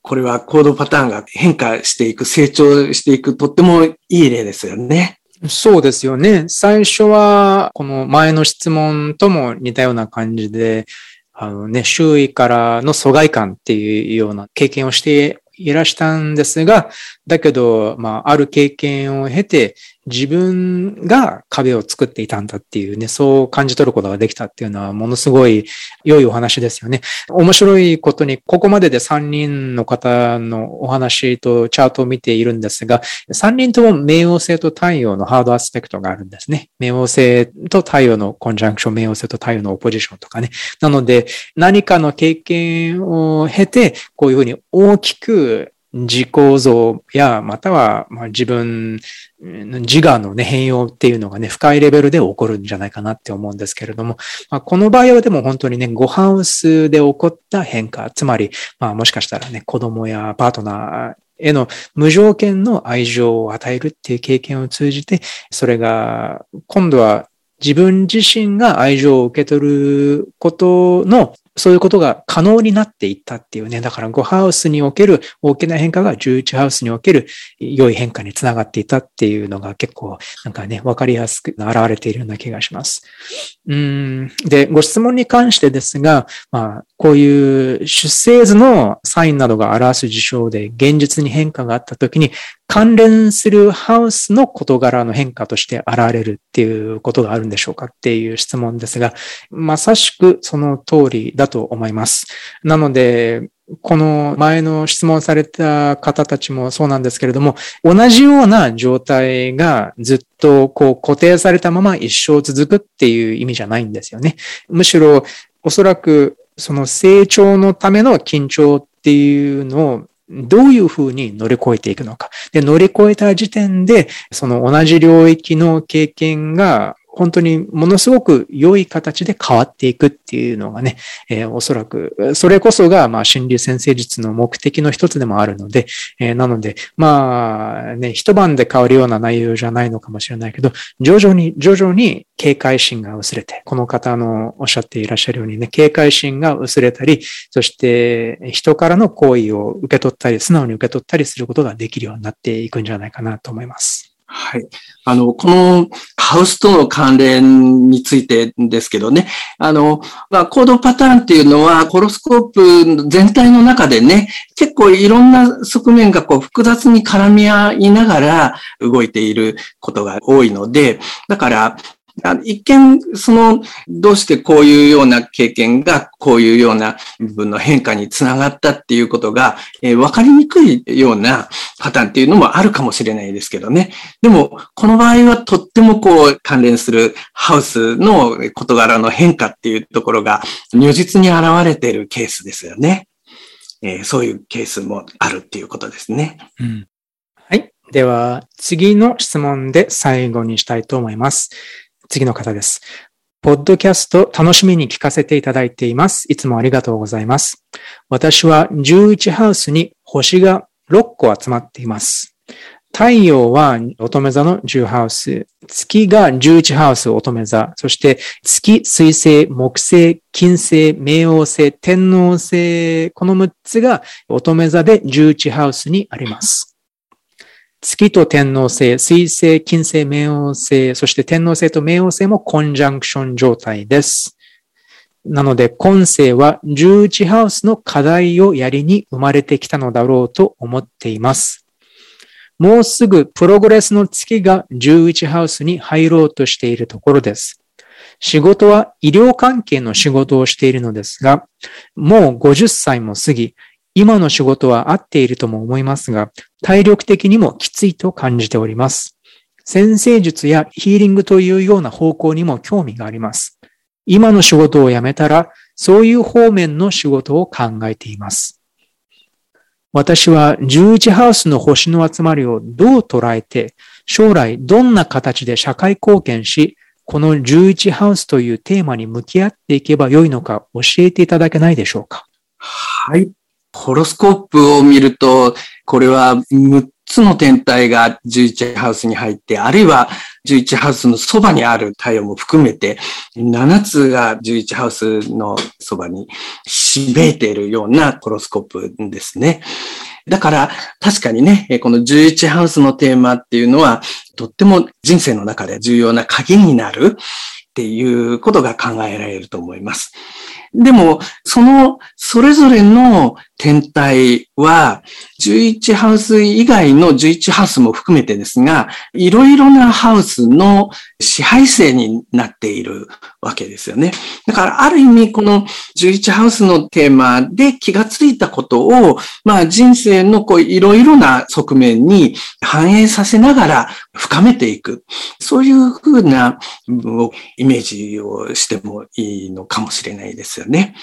これは行動パターンが変化していく、成長していく、とってもいい例ですよね。そうですよね。最初は、この前の質問とも似たような感じで、あのね、周囲からの疎外感っていうような経験をしていらしたんですが、だけど、まあ、ある経験を経て、自分が壁を作っていたんだっていうね、そう感じ取ることができたっていうのはものすごい良いお話ですよね。面白いことに、ここまでで3人の方のお話とチャートを見ているんですが、3人とも冥王星と太陽のハードアスペクトがあるんですね。冥王星と太陽のコンジャンクション、冥王星と太陽のオポジションとかね。なので、何かの経験を経て、こういうふうに大きく自構造や、または、ま自分、自我のね、変容っていうのがね、深いレベルで起こるんじゃないかなって思うんですけれども、まあ、この場合はでも本当にね、5ハウスで起こった変化、つまり、まあもしかしたらね、子供やパートナーへの無条件の愛情を与えるっていう経験を通じて、それが今度は自分自身が愛情を受け取ることのそういうことが可能になっていったっていうね。だから5ハウスにおける大きな変化が11ハウスにおける良い変化につながっていたっていうのが結構なんかね、わかりやすく現れているような気がします。うんで、ご質問に関してですが、まあ、こういう出生図のサインなどが表す事象で現実に変化があったときに関連するハウスの事柄の変化として現れるっていうことがあるんでしょうかっていう質問ですが、まさしくその通りだだと思います。なので、この前の質問された方たちもそうなんですけれども、同じような状態がずっとこう固定されたまま一生続くっていう意味じゃないんですよね。むしろおそらくその成長のための緊張っていうのをどういうふうに乗り越えていくのか。で、乗り越えた時点で、その同じ領域の経験が本当にものすごく良い形で変わっていくっていうのがね、えー、おそらく、それこそが、まあ、心理先生術の目的の一つでもあるので、えー、なので、まあ、ね、一晩で変わるような内容じゃないのかもしれないけど、徐々に、徐々に警戒心が薄れて、この方のおっしゃっていらっしゃるようにね、警戒心が薄れたり、そして人からの行為を受け取ったり、素直に受け取ったりすることができるようになっていくんじゃないかなと思います。はい。あの、このハウスとの関連についてですけどね、あの、まあ、行動パターンっていうのは、コロスコープ全体の中でね、結構いろんな側面がこう複雑に絡み合いながら動いていることが多いので、だから、一見、その、どうしてこういうような経験が、こういうような部分の変化につながったっていうことが、えー、分かりにくいようなパターンっていうのもあるかもしれないですけどね。でも、この場合はとってもこう、関連するハウスの事柄の変化っていうところが、如実に現れているケースですよね。えー、そういうケースもあるっていうことですね。うん、はい。では、次の質問で最後にしたいと思います。次の方です。ポッドキャスト楽しみに聞かせていただいています。いつもありがとうございます。私は11ハウスに星が6個集まっています。太陽は乙女座の10ハウス、月が11ハウス乙女座、そして月、水星、木星、金星、冥王星、天王星、この6つが乙女座で11ハウスにあります。月と天王星、水星、金星、冥王星、そして天王星と冥王星もコンジャンクション状態です。なので、今世は11ハウスの課題をやりに生まれてきたのだろうと思っています。もうすぐプログレスの月が11ハウスに入ろうとしているところです。仕事は医療関係の仕事をしているのですが、もう50歳も過ぎ、今の仕事は合っているとも思いますが、体力的にもきついと感じております。先生術やヒーリングというような方向にも興味があります。今の仕事を辞めたら、そういう方面の仕事を考えています。私は11ハウスの星の集まりをどう捉えて、将来どんな形で社会貢献し、この11ハウスというテーマに向き合っていけばよいのか教えていただけないでしょうかはい。ホロスコープを見ると、これは6つの天体が11ハウスに入って、あるいは11ハウスのそばにある太陽も含めて、7つが11ハウスのそばにしべいているようなホロスコープですね。だから、確かにね、この11ハウスのテーマっていうのは、とっても人生の中で重要な鍵になるっていうことが考えられると思います。でも、その、それぞれの天体は、11ハウス以外の11ハウスも含めてですが、いろいろなハウスの支配性になっているわけですよね。だから、ある意味、この11ハウスのテーマで気がついたことを、まあ、人生のこう、いろいろな側面に反映させながら深めていく。そういうふうなイメージをしてもいいのかもしれないですよね。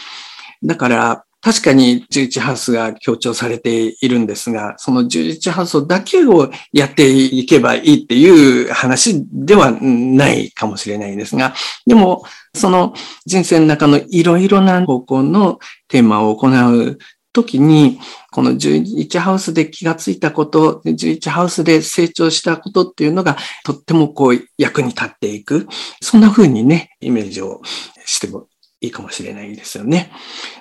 だから、確かに11ハウスが強調されているんですが、その11ハウスだけをやっていけばいいっていう話ではないかもしれないですが、でも、その人生の中のいろいろな方向のテーマを行う時に、この11ハウスで気がついたこと、11ハウスで成長したことっていうのが、とってもこう役に立っていく。そんな風にね、イメージをしてもいいかもしれないですよね。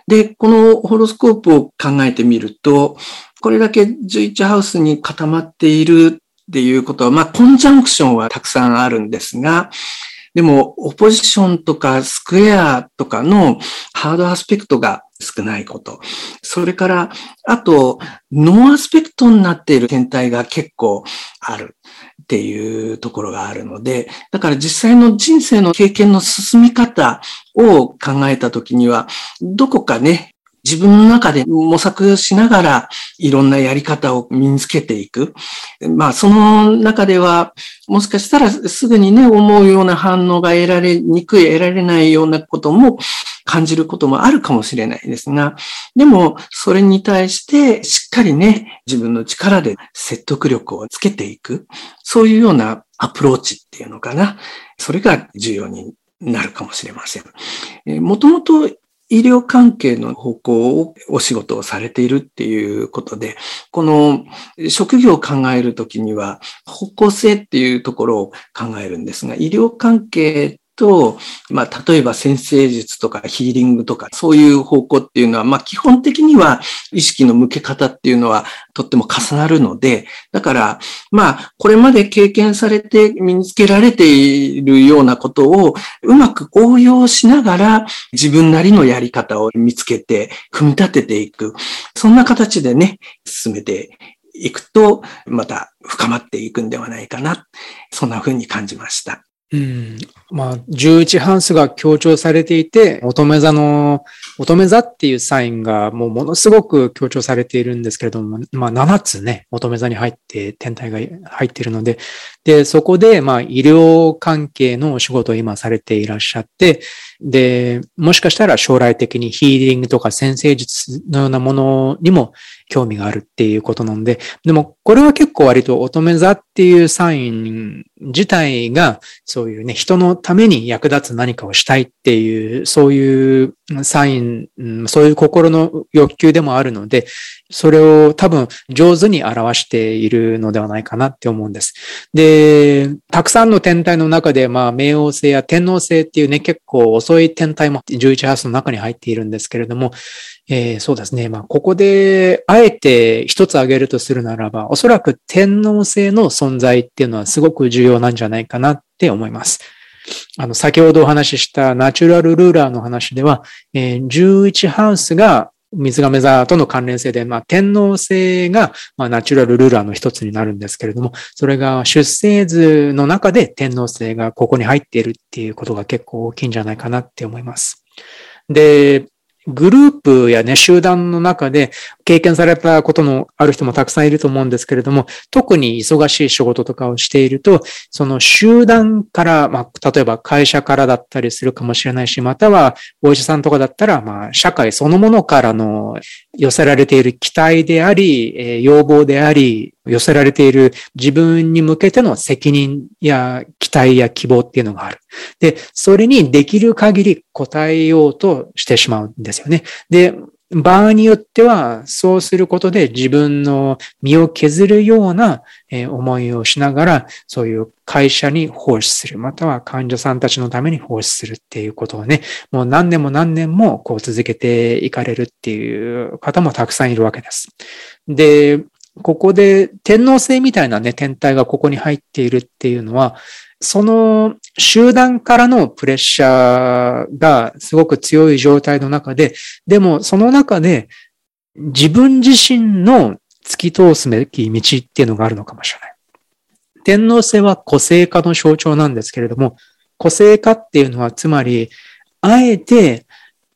で、このホロスコープを考えてみると、これだけ11ハウスに固まっているっていうことは、まあ、コンジャンクションはたくさんあるんですが、でも、オポジションとかスクエアとかのハードアスペクトが少ないこと。それから、あと、ノーアスペクトになっている天体が結構あるっていうところがあるので、だから実際の人生の経験の進み方を考えたときには、どこかね、自分の中で模索しながらいろんなやり方を身につけていく。まあその中ではもしかしたらすぐにね思うような反応が得られにくい、得られないようなことも感じることもあるかもしれないですが、でもそれに対してしっかりね自分の力で説得力をつけていく。そういうようなアプローチっていうのかな。それが重要になるかもしれません。もともと医療関係の方向をお仕事をされているっていうことで、この職業を考えるときには方向性っていうところを考えるんですが、医療関係と、まあ、例えば先生術とかヒーリングとか、そういう方向っていうのは、まあ、基本的には意識の向け方っていうのはとっても重なるので、だから、まあ、これまで経験されて身につけられているようなことをうまく応用しながら自分なりのやり方を見つけて、組み立てていく。そんな形でね、進めていくと、また深まっていくんではないかな。そんな風に感じました。うん。まあ、11ハウスが強調されていて、乙女座の、乙女座っていうサインがもうものすごく強調されているんですけれども、まあ、7つね、乙女座に入って、天体が入っているので、で、そこで、まあ、医療関係のお仕事を今されていらっしゃって、で、もしかしたら将来的にヒーリングとか先生術のようなものにも興味があるっていうことなんで、でもこれは結構割と乙女座っていうサイン自体がそういうね、人のために役立つ何かをしたいっていう、そういうサイン、そういう心の欲求でもあるので、それを多分上手に表しているのではないかなって思うんです。で、たくさんの天体の中で、まあ、冥王星や天王星っていうね、結構遅い天体も11ハウスの中に入っているんですけれども、えー、そうですね。まあ、ここで、あえて一つ挙げるとするならば、おそらく天皇星の存在っていうのはすごく重要なんじゃないかなって思います。あの、先ほどお話ししたナチュラルルーラーの話では、えー、11ハウスが水亀座との関連性で、まあ、天皇星が、まあ、ナチュラルルーラーの一つになるんですけれども、それが出生図の中で天皇星がここに入っているっていうことが結構大きいんじゃないかなって思います。で、グループやね、集団の中で経験されたことのある人もたくさんいると思うんですけれども、特に忙しい仕事とかをしていると、その集団から、まあ、例えば会社からだったりするかもしれないし、またはお医者さんとかだったら、まあ、社会そのものからの寄せられている期待であり、え、要望であり、寄せられている自分に向けての責任や期待や希望っていうのがある。で、それにできる限り応えようとしてしまうんですよね。で、場合によっては、そうすることで自分の身を削るような思いをしながら、そういう会社に奉仕する、または患者さんたちのために奉仕するっていうことをね、もう何年も何年もこう続けていかれるっていう方もたくさんいるわけです。で、ここで天皇制みたいなね、天体がここに入っているっていうのは、その集団からのプレッシャーがすごく強い状態の中で、でもその中で自分自身の突き通すべき道っていうのがあるのかもしれない。天皇制は個性化の象徴なんですけれども、個性化っていうのはつまり、あえて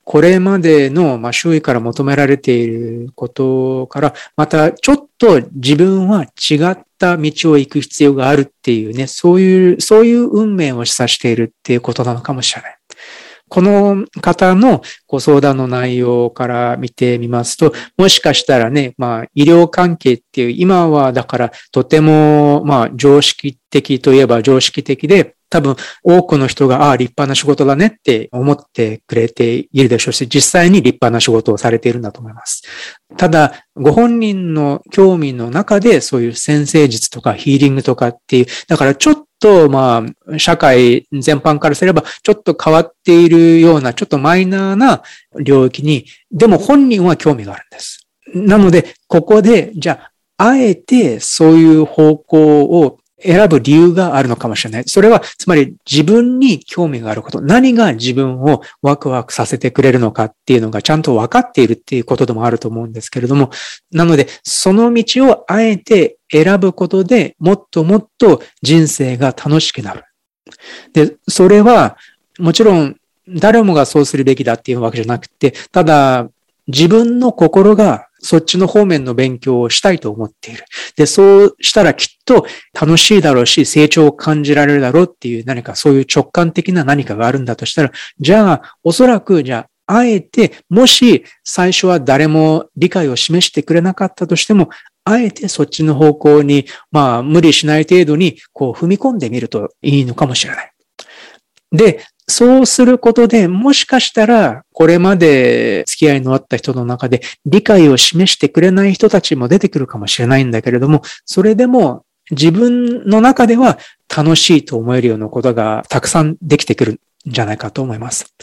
これまでの、ま周囲から求められていることから、またちょっと自分は違った道を行く必要があるっていうね、そういう、そういう運命を示唆しているっていうことなのかもしれない。この方のご相談の内容から見てみますと、もしかしたらね、まあ医療関係っていう、今はだからとてもまあ常識的といえば常識的で、多分多くの人が、ああ、立派な仕事だねって思ってくれているでしょうし、実際に立派な仕事をされているんだと思います。ただ、ご本人の興味の中でそういう先生術とかヒーリングとかっていう、だからちょっと、まあ、社会全般からすれば、ちょっと変わっているような、ちょっとマイナーな領域に、でも本人は興味があるんです。なので、ここで、じゃあ、あえてそういう方向を選ぶ理由があるのかもしれない。それは、つまり自分に興味があること、何が自分をワクワクさせてくれるのかっていうのがちゃんと分かっているっていうことでもあると思うんですけれども、なので、その道をあえて選ぶことでもっともっと人生が楽しくなる。で、それは、もちろん誰もがそうするべきだっていうわけじゃなくて、ただ、自分の心がそっちの方面の勉強をしたいと思っている。で、そうしたらきっと楽しいだろうし、成長を感じられるだろうっていう何かそういう直感的な何かがあるんだとしたら、じゃあ、おそらく、じゃあ、あえて、もし最初は誰も理解を示してくれなかったとしても、あえてそっちの方向に、まあ、無理しない程度に、こう、踏み込んでみるといいのかもしれない。で、そうすることで、もしかしたら、これまで付き合いのあった人の中で理解を示してくれない人たちも出てくるかもしれないんだけれども、それでも自分の中では楽しいと思えるようなことがたくさんできてくるんじゃないかと思います。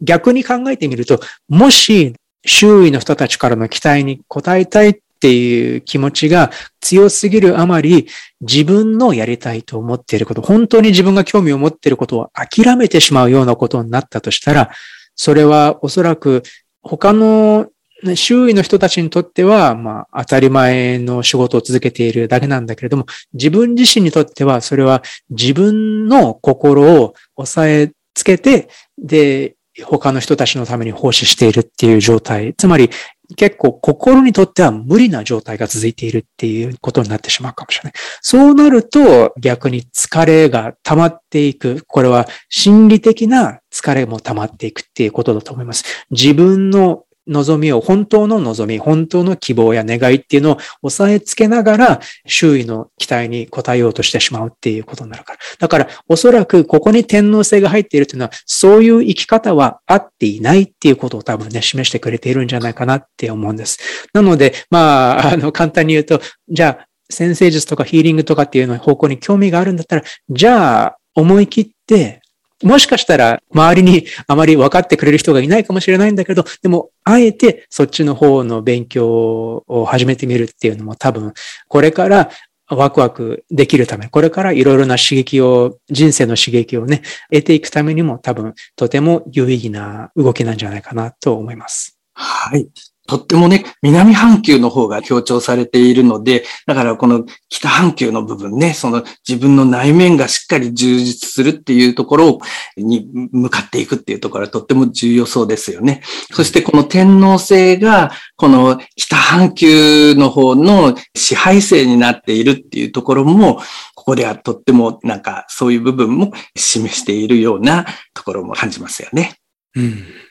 逆に考えてみると、もし周囲の人たちからの期待に応えたいっていう気持ちが強すぎるあまり、自分のやりたいと思っていること、本当に自分が興味を持っていることを諦めてしまうようなことになったとしたら、それはおそらく他の周囲の人たちにとっては、まあ、当たり前の仕事を続けているだけなんだけれども、自分自身にとっては、それは自分の心を抑えつけて、で、他の人たちのために奉仕しているっていう状態。つまり、結構心にとっては無理な状態が続いているっていうことになってしまうかもしれない。そうなると逆に疲れが溜まっていく。これは心理的な疲れも溜まっていくっていうことだと思います。自分の望みを、本当の望み、本当の希望や願いっていうのを抑えつけながら、周囲の期待に応えようとしてしまうっていうことになるから。だから、おそらくここに天皇制が入っているというのは、そういう生き方は合っていないっていうことを多分ね、示してくれているんじゃないかなって思うんです。なので、まあ、あの、簡単に言うと、じゃあ、先生術とかヒーリングとかっていうの方向に興味があるんだったら、じゃあ、思い切ってもしかしたら周りにあまり分かってくれる人がいないかもしれないんだけど、でも、あえてそっちの方の勉強を始めてみるっていうのも多分、これからワクワクできるため、これからいろいろな刺激を、人生の刺激をね、得ていくためにも多分、とても有意義な動きなんじゃないかなと思います。はい。とってもね、南半球の方が強調されているので、だからこの北半球の部分ね、その自分の内面がしっかり充実するっていうところに向かっていくっていうところはとっても重要そうですよね。そしてこの天皇制が、この北半球の方の支配性になっているっていうところも、ここではとってもなんかそういう部分も示しているようなところも感じますよね。うん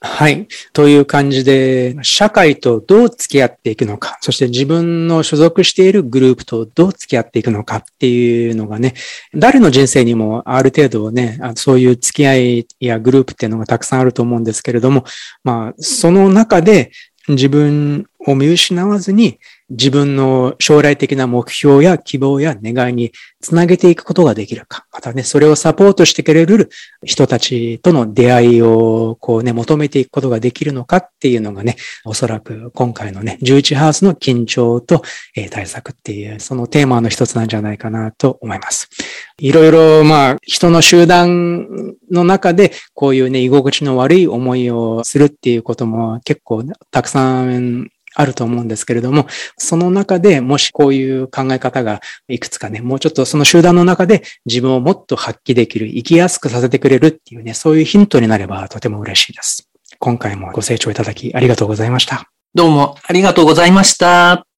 はい。という感じで、社会とどう付き合っていくのか、そして自分の所属しているグループとどう付き合っていくのかっていうのがね、誰の人生にもある程度ね、そういう付き合いやグループっていうのがたくさんあると思うんですけれども、まあ、その中で自分を見失わずに自分の将来的な目標や希望や願いにつなげていくことができるか。またね、それをサポートしてくれる人たちとの出会いをこうね、求めていくことができるのかっていうのがね、おそらく今回のね、11ハウスの緊張と、え対策っていう、そのテーマの一つなんじゃないかなと思います。いろいろ、まあ、人の集団の中で、こういうね、居心地の悪い思いをするっていうことも結構たくさんあると思うんですけれども、その中でもしこういう考え方がいくつかね、もうちょっとその集団の中で自分をもっと発揮できる、生きやすくさせてくれるっていうね、そういうヒントになればとても嬉しいです。今回もご清聴いただきありがとうございました。どうもありがとうございました。